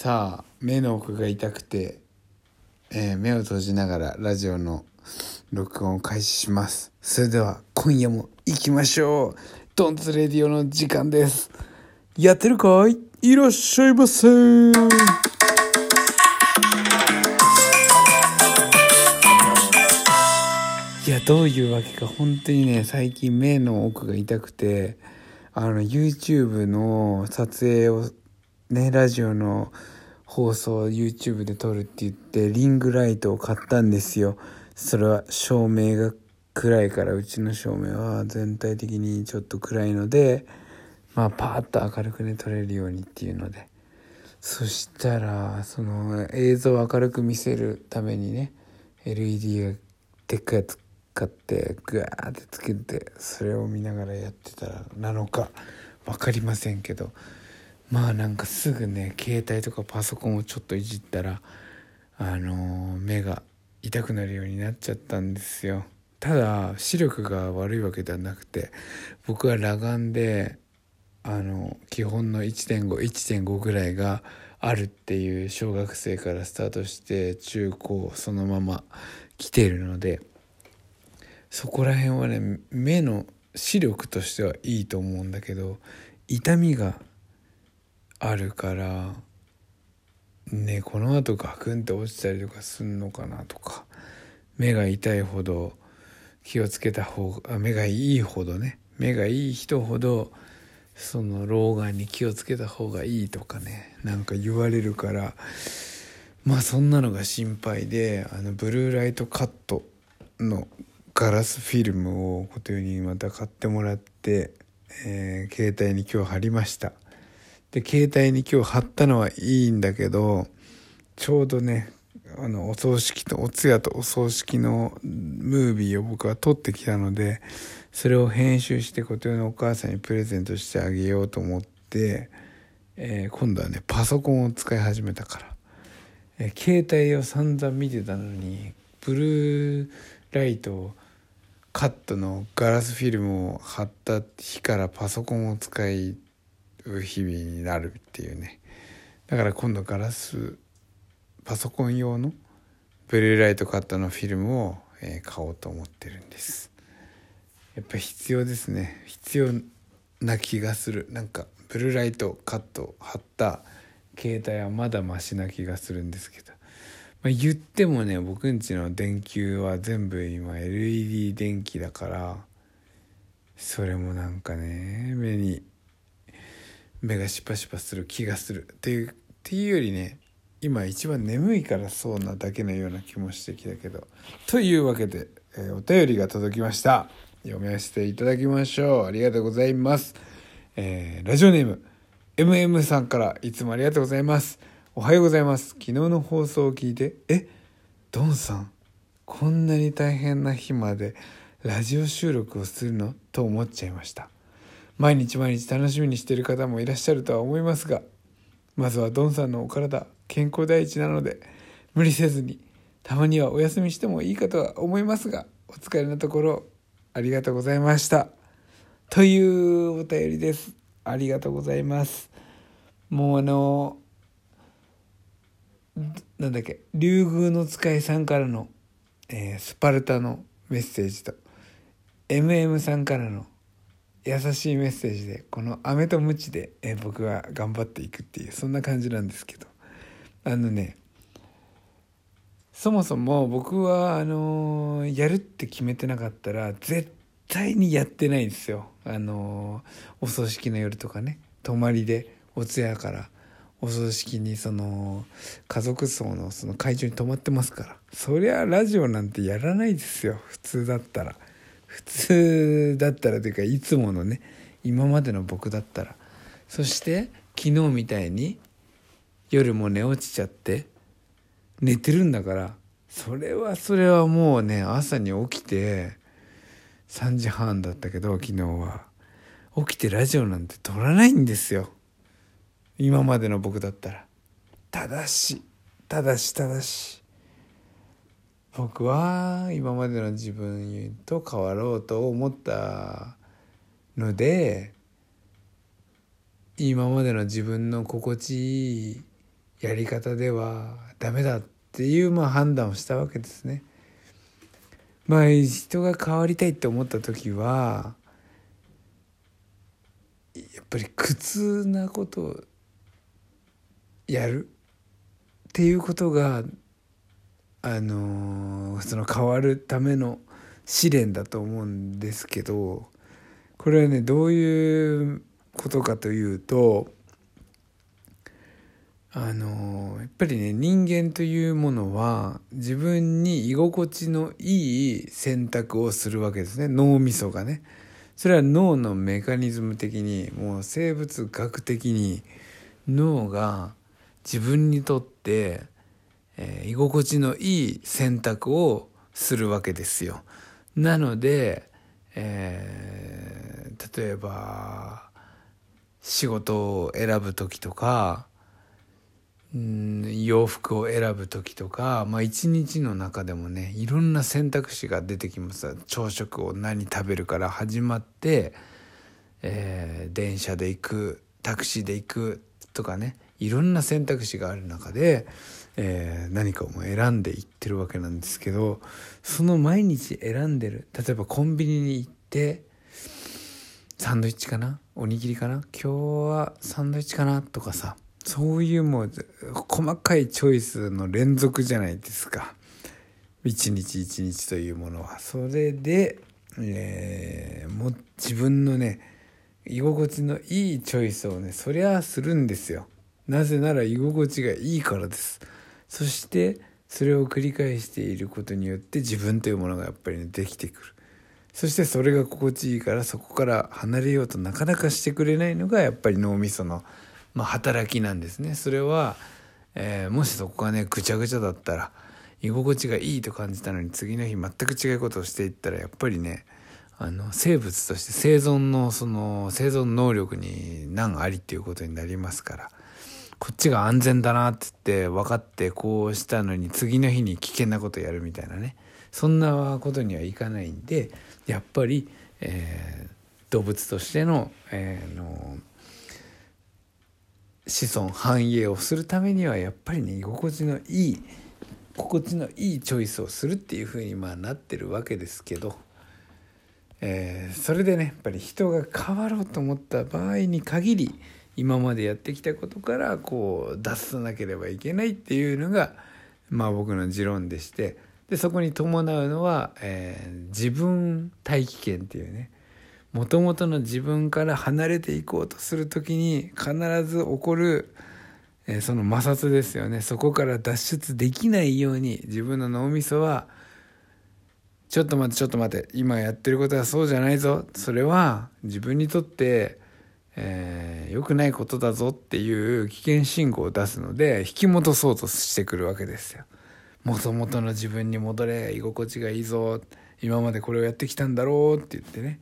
さあ目の奥が痛くて、えー目を閉じながらラジオの録音を開始します。それでは今夜も行きましょう。ドンツレディオの時間です。やってるかい？いらっしゃいませ。いやどういうわけか本当にね最近目の奥が痛くてあの YouTube の撮影をねラジオの放送を YouTube で撮るって言ってリングライトを買ったんですよ。それは照明が暗いからうちの照明は全体的にちょっと暗いのでまあパーッと明るくね撮れるようにっていうので。そしたらその映像を明るく見せるためにね LED がでっかいやつ買ってグワーってつけてそれを見ながらやってたらなのか分かりませんけど。まあなんかすぐね携帯とかパソコンをちょっといじったらあのー目が痛くなるようになっちゃったんですよ。ただ視力が悪いわけではなくて僕は裸眼であの基本の1.51.5ぐらいがあるっていう小学生からスタートして中高そのまま来ているのでそこら辺はね目の視力としてはいいと思うんだけど痛みがあるからねこのあとガクンって落ちたりとかすんのかなとか目が痛いほど気をつけた方が目がいいほどね目がいい人ほどその老眼に気をつけた方がいいとかねなんか言われるからまあそんなのが心配であのブルーライトカットのガラスフィルムをことよにまた買ってもらって、えー携帯に今日貼りました。で携帯に今日貼ったのはいいんだけどちょうどねあのお葬式とお通夜とお葬式のムービーを僕は撮ってきたのでそれを編集してことよのお母さんにプレゼントしてあげようと思って、えー今度はねパソコンを使い始めたから、えー携帯を散々見てたのにブルーライトをカットのガラスフィルムを貼った日からパソコンを使う日々になるっていうね。だから今度ガラスパソコン用のブルーライトカットのフィルムを、え買おうと思ってるんです。やっぱ必要ですね。必要な気がする。なんかブルーライトカット貼った携帯はまだマシな気がするんですけど、まあ、言ってもね僕んちの電球は全部今 LED 電気だからそれもなんかね目に目がシパシパする気がする。っていうっていうよりね今一番眠いからそうなだけのような気もしてきたけど。というわけで、えーお便りが届きました。読みませていただきましょう。ありがとうございます、えーラジオネーム MM さんからいつもありがとうございます。おはようございます。昨日の放送を聞いてえドンさんこんなに大変な日までラジオ収録をするの？と思っちゃいました。毎日毎日楽しみにしている方もいらっしゃるとは思いますがまずはドンさんのお体健康第一なので無理せずにたまにはお休みしてもいいかとは思いますがお疲れのところありがとうございました。というお便りです。ありがとうございます。もうあのなんだっけ竜宮の使いさんからの、えースパルタのメッセージと MM さんからの優しいメッセージでこの飴とムチで、え僕は頑張っていくっていうそんな感じなんですけど。あのねそもそも僕はあのーやるって決めてなかったら絶対にやってないんですよ。あのーお葬式の夜とかね泊まりでお通夜からお葬式にその家族葬のその会場に泊まってますから。そりゃラジオなんてやらないですよ普通だったら。普通だったらというかいつものね今までの僕だったら。そして昨日みたいに夜も寝落ちちゃって寝てるんだからそれはそれはもうね朝に起きて3時半だったけど昨日は。起きてラジオなんて撮らないんですよ。今までの僕だったら。ただしただしただし。僕は今までの自分と変わろうと思ったので今までの自分の心地いいやり方ではダメだっていうまあ判断をしたわけですね。まあ人が変わりたいって思った時はやっぱり苦痛なことをやるっていうことがあのその変わるための試練だと思うんですけどこれはねどういうことかというとあのやっぱりね人間というものは自分に居心地のいい選択をするわけですね脳みそがね。それは脳のメカニズム的にもう生物学的に脳が自分にとって、えー、居心地のいい選択をするわけですよ。なので、えー、例えば仕事を選ぶ時とかうん洋服を選ぶ時とか、まあ、一日の中でもねいろんな選択肢が出てきます朝食を何食べるから始まって、えー、電車で行くタクシーで行くとかねいろんな選択肢がある中で、えー、何かを選んでいってるわけなんですけどその毎日選んでる例えばコンビニに行ってサンドイッチかな？おにぎりかな？今日はサンドイッチかな？とかさそういうもう細かいチョイスの連続じゃないですか。一日一日というものは。それで、えー、もう自分のね居心地のいいチョイスをねそりゃするんですよ。なぜなら居心地がいいからです。そしてそれを繰り返していることによって自分というものがやっぱりねできてくる。そしてそれが心地いいからそこから離れようとなかなかしてくれないのがやっぱり脳みそのまあ、働きなんですね。それは、えー、もしそこがねぐちゃぐちゃだったら居心地がいいと感じたのに次の日全く違うことをしていったらやっぱりねあの生物として生存のその生存能力に難ありっていうことになりますから。こっちが安全だなって言って分かってこうしたのに次の日に危険なことやるみたいなね。そんなことにはいかないんでやっぱり、えー、動物としての,、えー、の子孫繁栄をするためにはやっぱりね居心地のいい心地のいいチョイスをするっていうふうにまあなってるわけですけど、えー、それでねやっぱり人が変わろうと思った場合に限り今までやってきたことからこう脱さなければいけないっていうのがまあ僕の持論でしてでそこに伴うのは、えー、自分大気圏っていうねもともとの自分から離れていこうとする時に必ず起こる、えー、その摩擦ですよね。そこから脱出できないように自分の脳みそはちょっと待ってちょっと待って今やってることはそうじゃないぞ。それは自分にとって、えー、良くないことだぞっていう危険信号を出すので引き戻そうとしてくるわけですよ。もともとの自分に戻れ居心地がいいぞ今までこれをやってきたんだろうって言ってね。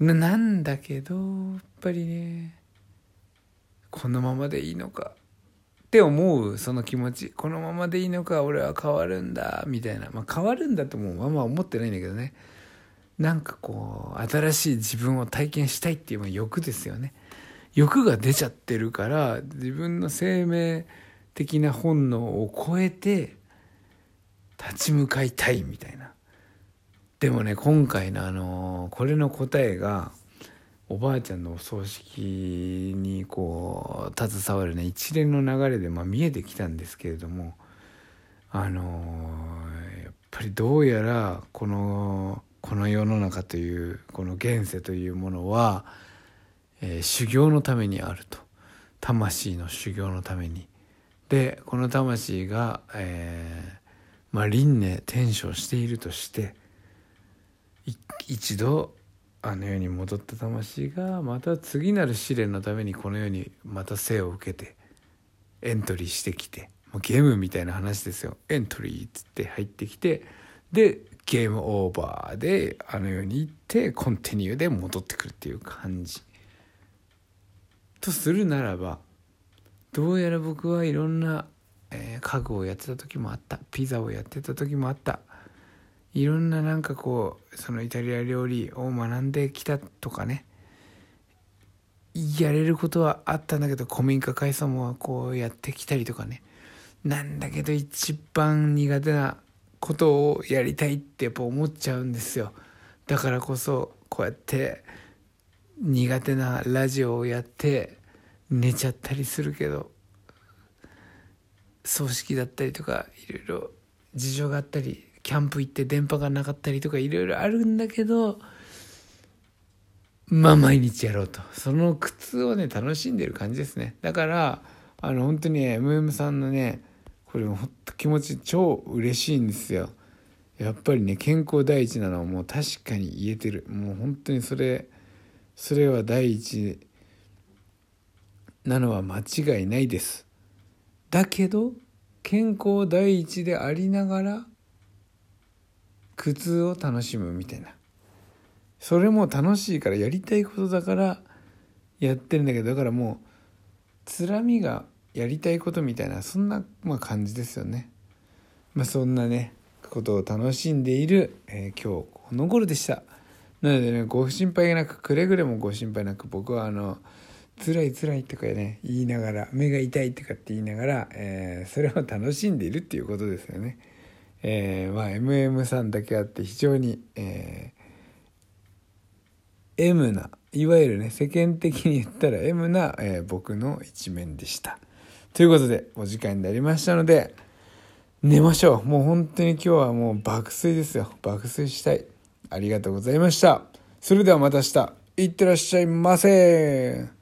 なんだけどやっぱりねこのままでいいのかって思うその気持ちこのままでいいのか俺は変わるんだみたいな。まあ変わるんだともあんま思ってないんだけどね。なんかこう新しい自分を体験したいっていう欲ですよね。欲が出ちゃってるから自分の生命的な本能を超えて立ち向かいたいみたいな。でもね今回のあのこれの答えがおばあちゃんのお葬式にこう携わるね一連の流れでまあ見えてきたんですけれどもあのやっぱりどうやらこのこの世の中というこの現世というものは、えー、修行のためにあると。魂の修行のために。でこの魂が、えー、まあ輪廻転生しているとして一度あの世に戻った魂がまた次なる試練のためにこの世にまた生を受けてエントリーしてきてもうゲームみたいな話ですよ。エントリーっつって入ってきてでゲームオーバーであの世に行ってコンティニューで戻ってくるっていう感じ。とするならばどうやら僕はいろんな、えー、家具をやってた時もあった。ピザをやってた時もあった。いろんななんかこうそのイタリア料理を学んできたとかね。やれることはあったんだけど古民家改装もこうやってきたりとかね。なんだけど一番苦手なことをやりたいってやっぱ思っちゃうんですよ。だからこそこうやって苦手なラジオをやって寝ちゃったりするけど葬式だったりとかいろいろ事情があったりキャンプ行って電波がなかったりとかいろいろあるんだけどまあ毎日やろうと。その苦痛をね楽しんでる感じですね。だからあの本当に MM さんのねこれほんと気持ち超嬉しいんですよ。やっぱりね健康第一なのはもう確かに言えてる。もう本当にそれそれは第一なのは間違いないです。だけど健康第一でありながら苦痛を楽しむみたいな。それも楽しいからやりたいことだからやってるんだけどだからもうつらみがやりたいことみたいなそんな、まあ、感じですよね。まあ、そんなねことを楽しんでいる、えー、今日この頃でした。なのでねご心配なくくれぐれもご心配なく僕はあの辛い辛いとかね言いながら目が痛いとかって言いながら、えー、それを楽しんでいるっていうことですよね。えー、まあ MM さんだけあって非常に、えー、M ないわゆるね世間的に言ったら M な、えー、僕の一面でした。ということでお時間になりましたので寝ましょう。もう本当に今日はもう爆睡ですよ。爆睡したい。ありがとうございました。それではまた明日、いってらっしゃいませ